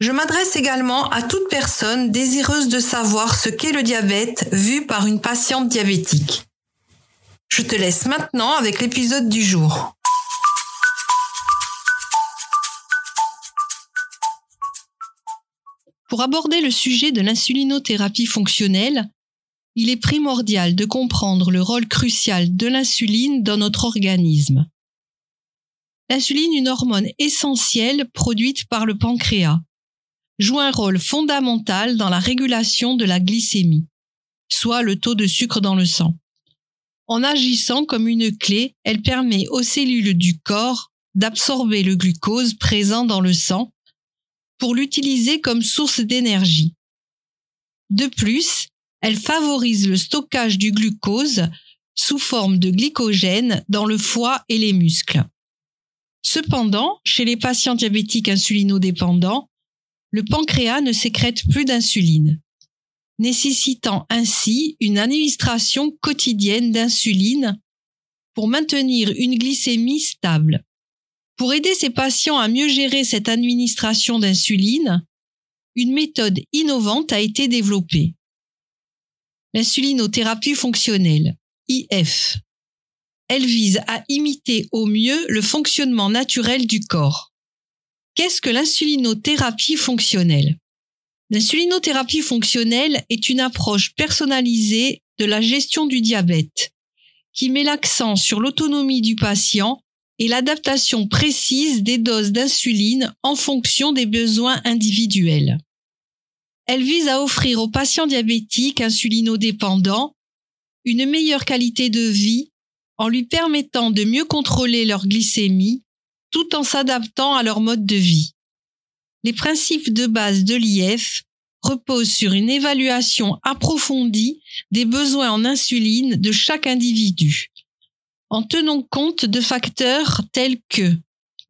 Je m'adresse également à toute personne désireuse de savoir ce qu'est le diabète vu par une patiente diabétique. Je te laisse maintenant avec l'épisode du jour. Pour aborder le sujet de l'insulinothérapie fonctionnelle, il est primordial de comprendre le rôle crucial de l'insuline dans notre organisme. L'insuline, une hormone essentielle produite par le pancréas, joue un rôle fondamental dans la régulation de la glycémie, soit le taux de sucre dans le sang. En agissant comme une clé, elle permet aux cellules du corps d'absorber le glucose présent dans le sang pour l'utiliser comme source d'énergie. De plus, elle favorise le stockage du glucose sous forme de glycogène dans le foie et les muscles. Cependant, chez les patients diabétiques insulinodépendants, le pancréas ne sécrète plus d'insuline, nécessitant ainsi une administration quotidienne d'insuline pour maintenir une glycémie stable. Pour aider ces patients à mieux gérer cette administration d'insuline, une méthode innovante a été développée. L'insulinothérapie fonctionnelle, IF. Elle vise à imiter au mieux le fonctionnement naturel du corps. Qu'est-ce que l'insulinothérapie fonctionnelle? L'insulinothérapie fonctionnelle est une approche personnalisée de la gestion du diabète qui met l'accent sur l'autonomie du patient et l'adaptation précise des doses d'insuline en fonction des besoins individuels. Elle vise à offrir aux patients diabétiques insulinodépendants une meilleure qualité de vie en lui permettant de mieux contrôler leur glycémie tout en s'adaptant à leur mode de vie. Les principes de base de l'IF reposent sur une évaluation approfondie des besoins en insuline de chaque individu, en tenant compte de facteurs tels que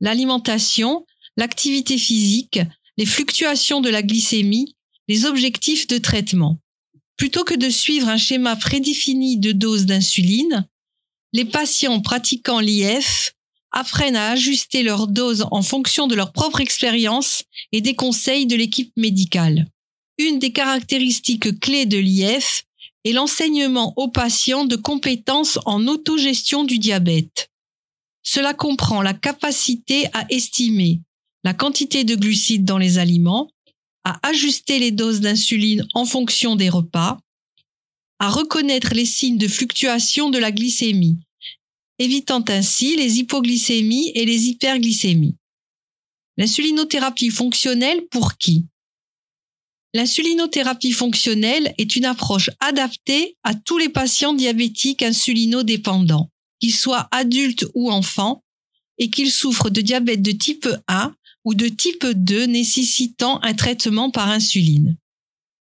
l'alimentation, l'activité physique, les fluctuations de la glycémie, les objectifs de traitement. Plutôt que de suivre un schéma prédéfini de dose d'insuline, les patients pratiquant l'IF apprennent à ajuster leur dose en fonction de leur propre expérience et des conseils de l'équipe médicale. Une des caractéristiques clés de l'IF est l'enseignement aux patients de compétences en autogestion du diabète. Cela comprend la capacité à estimer la quantité de glucides dans les aliments, à ajuster les doses d'insuline en fonction des repas, à reconnaître les signes de fluctuation de la glycémie, évitant ainsi les hypoglycémies et les hyperglycémies. L'insulinothérapie fonctionnelle pour qui? L'insulinothérapie fonctionnelle est une approche adaptée à tous les patients diabétiques insulinodépendants, qu'ils soient adultes ou enfants, et qu'ils souffrent de diabète de type 1 ou de type 2 nécessitant un traitement par insuline.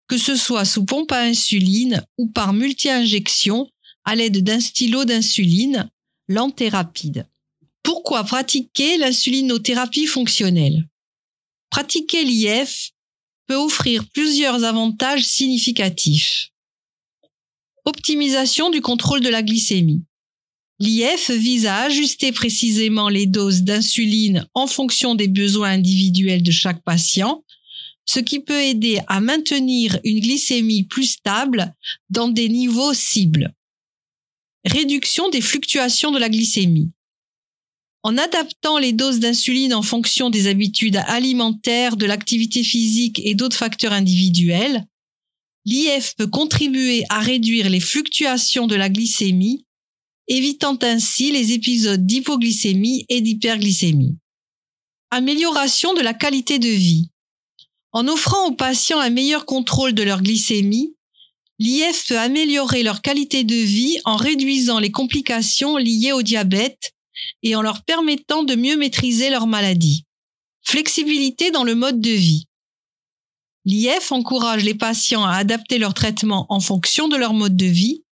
Que ce soit sous pompe à insuline ou par multi-injection à l'aide d'un stylo d'insuline lente et rapide. Pourquoi pratiquer l'insulinothérapie fonctionnelle? Pratiquer l'IF peut offrir plusieurs avantages significatifs. Optimisation du contrôle de la glycémie. L'IF vise à ajuster précisément les doses d'insuline en fonction des besoins individuels de chaque patient, ce qui peut aider à maintenir une glycémie plus stable dans des niveaux cibles réduction des fluctuations de la glycémie. En adaptant les doses d'insuline en fonction des habitudes alimentaires, de l'activité physique et d'autres facteurs individuels, l'IF peut contribuer à réduire les fluctuations de la glycémie, évitant ainsi les épisodes d'hypoglycémie et d'hyperglycémie. Amélioration de la qualité de vie. En offrant aux patients un meilleur contrôle de leur glycémie, l'IF peut améliorer leur qualité de vie en réduisant les complications liées au diabète et en leur permettant de mieux maîtriser leur maladie. Flexibilité dans le mode de vie. L'IF encourage les patients à adapter leur traitement en fonction de leur mode de vie,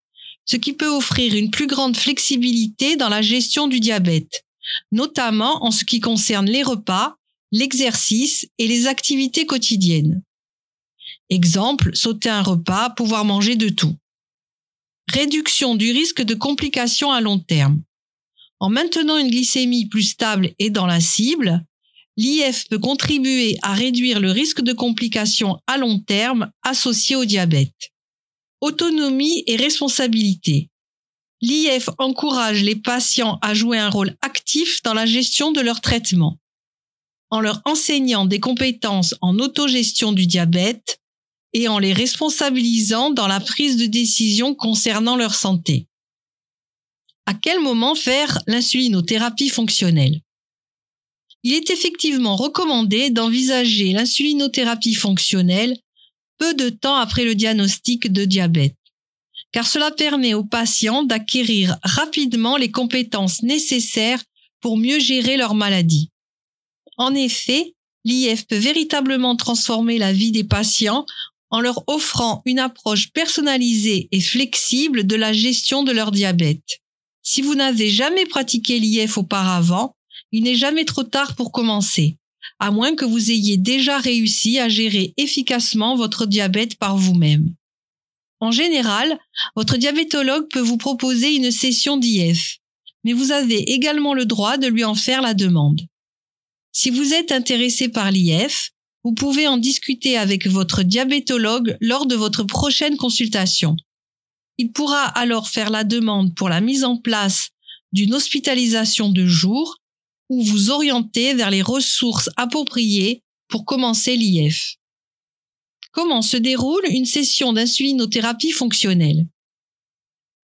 ce qui peut offrir une plus grande flexibilité dans la gestion du diabète, notamment en ce qui concerne les repas, l'exercice et les activités quotidiennes. Exemple, sauter un repas, pouvoir manger de tout. Réduction du risque de complications à long terme. En maintenant une glycémie plus stable et dans la cible, l'IF peut contribuer à réduire le risque de complications à long terme associées au diabète. Autonomie et responsabilité. L'IF encourage les patients à jouer un rôle actif dans la gestion de leur traitement. En leur enseignant des compétences en autogestion du diabète et en les responsabilisant dans la prise de décision concernant leur santé. À quel moment faire l'insulinothérapie fonctionnelle? Il est effectivement recommandé d'envisager l'insulinothérapie fonctionnelle peu de temps après le diagnostic de diabète, car cela permet aux patients d'acquérir rapidement les compétences nécessaires pour mieux gérer leur maladie. En effet, l'IF peut véritablement transformer la vie des patients en leur offrant une approche personnalisée et flexible de la gestion de leur diabète. Si vous n'avez jamais pratiqué l'IF auparavant, il n'est jamais trop tard pour commencer, à moins que vous ayez déjà réussi à gérer efficacement votre diabète par vous-même. En général, votre diabétologue peut vous proposer une session d'IF, mais vous avez également le droit de lui en faire la demande. Si vous êtes intéressé par l'IF, vous pouvez en discuter avec votre diabétologue lors de votre prochaine consultation. Il pourra alors faire la demande pour la mise en place d'une hospitalisation de jour ou vous orienter vers les ressources appropriées pour commencer l'IF. Comment se déroule une session d'insulinothérapie fonctionnelle?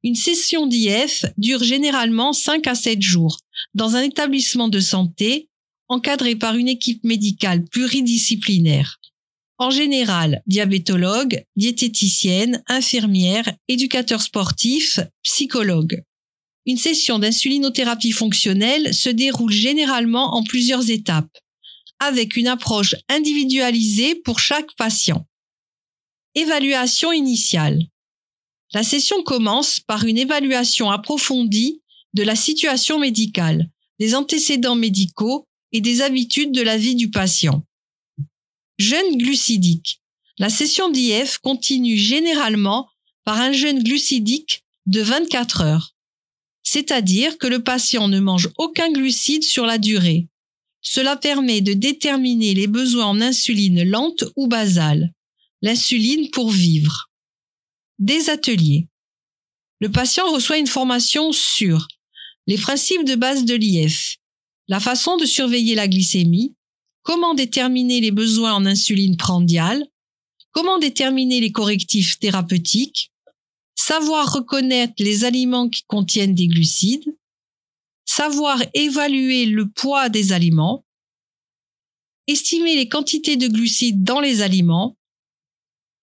Une session d'IF dure généralement 5 à 7 jours dans un établissement de santé encadré par une équipe médicale pluridisciplinaire en général diabétologue, diététicienne, infirmière, éducateur sportif, psychologue. Une session d'insulinothérapie fonctionnelle se déroule généralement en plusieurs étapes, avec une approche individualisée pour chaque patient. Évaluation initiale. La session commence par une évaluation approfondie de la situation médicale, des antécédents médicaux et des habitudes de la vie du patient. Jeûne glucidique. La session d'IF continue généralement par un jeûne glucidique de 24 heures. C'est-à-dire que le patient ne mange aucun glucide sur la durée. Cela permet de déterminer les besoins en insuline lente ou basale. L'insuline pour vivre. Des ateliers. Le patient reçoit une formation sur les principes de base de l'IF, la façon de surveiller la glycémie, comment déterminer les besoins en insuline prandiale, comment déterminer les correctifs thérapeutiques, savoir reconnaître les aliments qui contiennent des glucides, savoir évaluer le poids des aliments, estimer les quantités de glucides dans les aliments,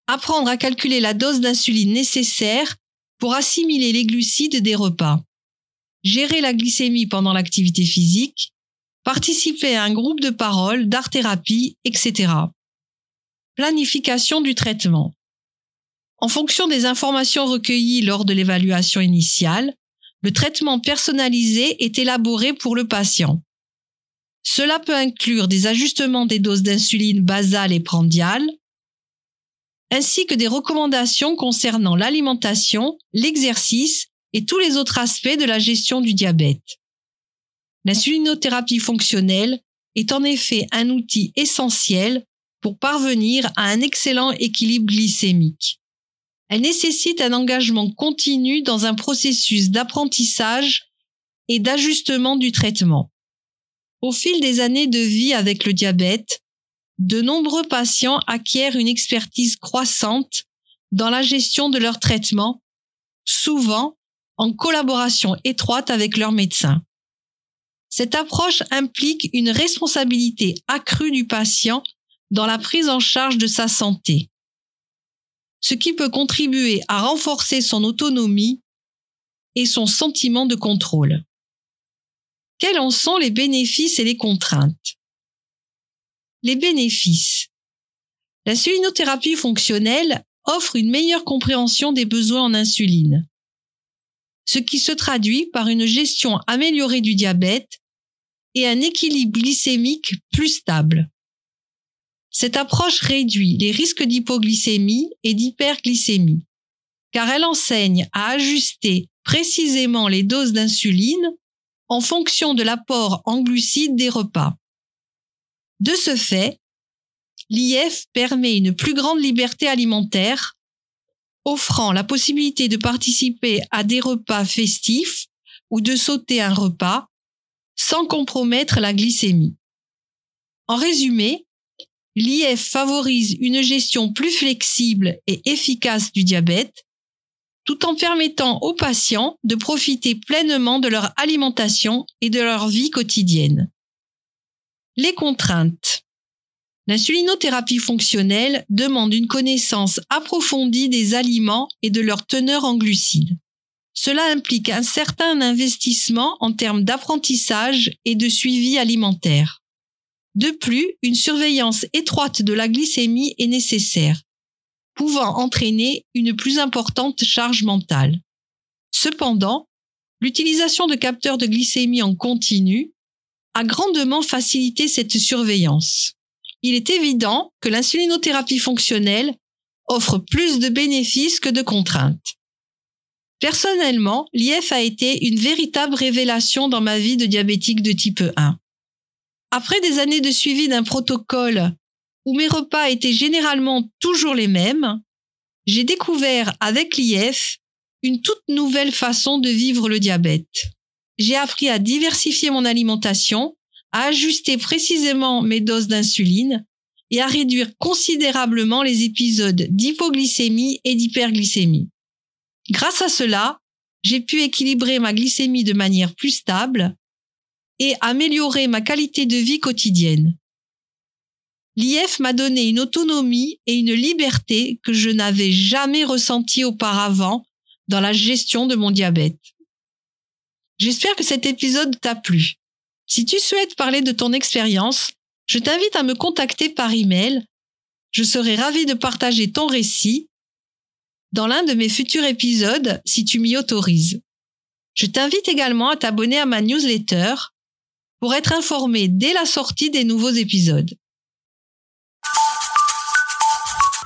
apprendre à calculer la dose d'insuline nécessaire pour assimiler les glucides des repas, gérer la glycémie pendant l'activité physique, participer à un groupe de parole, d'art-thérapie, etc. Planification du traitement. En fonction des informations recueillies lors de l'évaluation initiale, le traitement personnalisé est élaboré pour le patient. Cela peut inclure des ajustements des doses d'insuline basale et prandiale, ainsi que des recommandations concernant l'alimentation, l'exercice et tous les autres aspects de la gestion du diabète. L'insulinothérapie fonctionnelle est en effet un outil essentiel pour parvenir à un excellent équilibre glycémique. Elle nécessite un engagement continu dans un processus d'apprentissage et d'ajustement du traitement. Au fil des années de vie avec le diabète, de nombreux patients acquièrent une expertise croissante dans la gestion de leur traitement, souvent en collaboration étroite avec leur médecin. Cette approche implique une responsabilité accrue du patient dans la prise en charge de sa santé, ce qui peut contribuer à renforcer son autonomie et son sentiment de contrôle. Quels en sont les bénéfices et les contraintes? Les bénéfices. L'insulinothérapie fonctionnelle offre une meilleure compréhension des besoins en insuline, ce qui se traduit par une gestion améliorée du diabète et un équilibre glycémique plus stable. Cette approche réduit les risques d'hypoglycémie et d'hyperglycémie, car elle enseigne à ajuster précisément les doses d'insuline en fonction de l'apport en glucides des repas. De ce fait, l'IF permet une plus grande liberté alimentaire, offrant la possibilité de participer à des repas festifs ou de sauter un repas sans compromettre la glycémie. En résumé, l'IF favorise une gestion plus flexible et efficace du diabète, tout en permettant aux patients de profiter pleinement de leur alimentation et de leur vie quotidienne. Les contraintes. L'insulinothérapie fonctionnelle demande une connaissance approfondie des aliments et de leur teneur en glucides. Cela implique un certain investissement en termes d'apprentissage et de suivi alimentaire. De plus, une surveillance étroite de la glycémie est nécessaire, pouvant entraîner une plus importante charge mentale. Cependant, l'utilisation de capteurs de glycémie en continu a grandement facilité cette surveillance. Il est évident que l'insulinothérapie fonctionnelle offre plus de bénéfices que de contraintes. Personnellement, l'IF a été une véritable révélation dans ma vie de diabétique de type 1. Après des années de suivi d'un protocole où mes repas étaient généralement toujours les mêmes, j'ai découvert avec l'IF une toute nouvelle façon de vivre le diabète. J'ai appris à diversifier mon alimentation, à ajuster précisément mes doses d'insuline et à réduire considérablement les épisodes d'hypoglycémie et d'hyperglycémie. Grâce à cela, j'ai pu équilibrer ma glycémie de manière plus stable et améliorer ma qualité de vie quotidienne. L'IF m'a donné une autonomie et une liberté que je n'avais jamais ressentie auparavant dans la gestion de mon diabète. J'espère que cet épisode t'a plu. Si tu souhaites parler de ton expérience, je t'invite à me contacter par email. Je serai ravi de partager ton récit dans l'un de mes futurs épisodes si tu m'y autorises. Je t'invite également à t'abonner à ma newsletter pour être informé dès la sortie des nouveaux épisodes.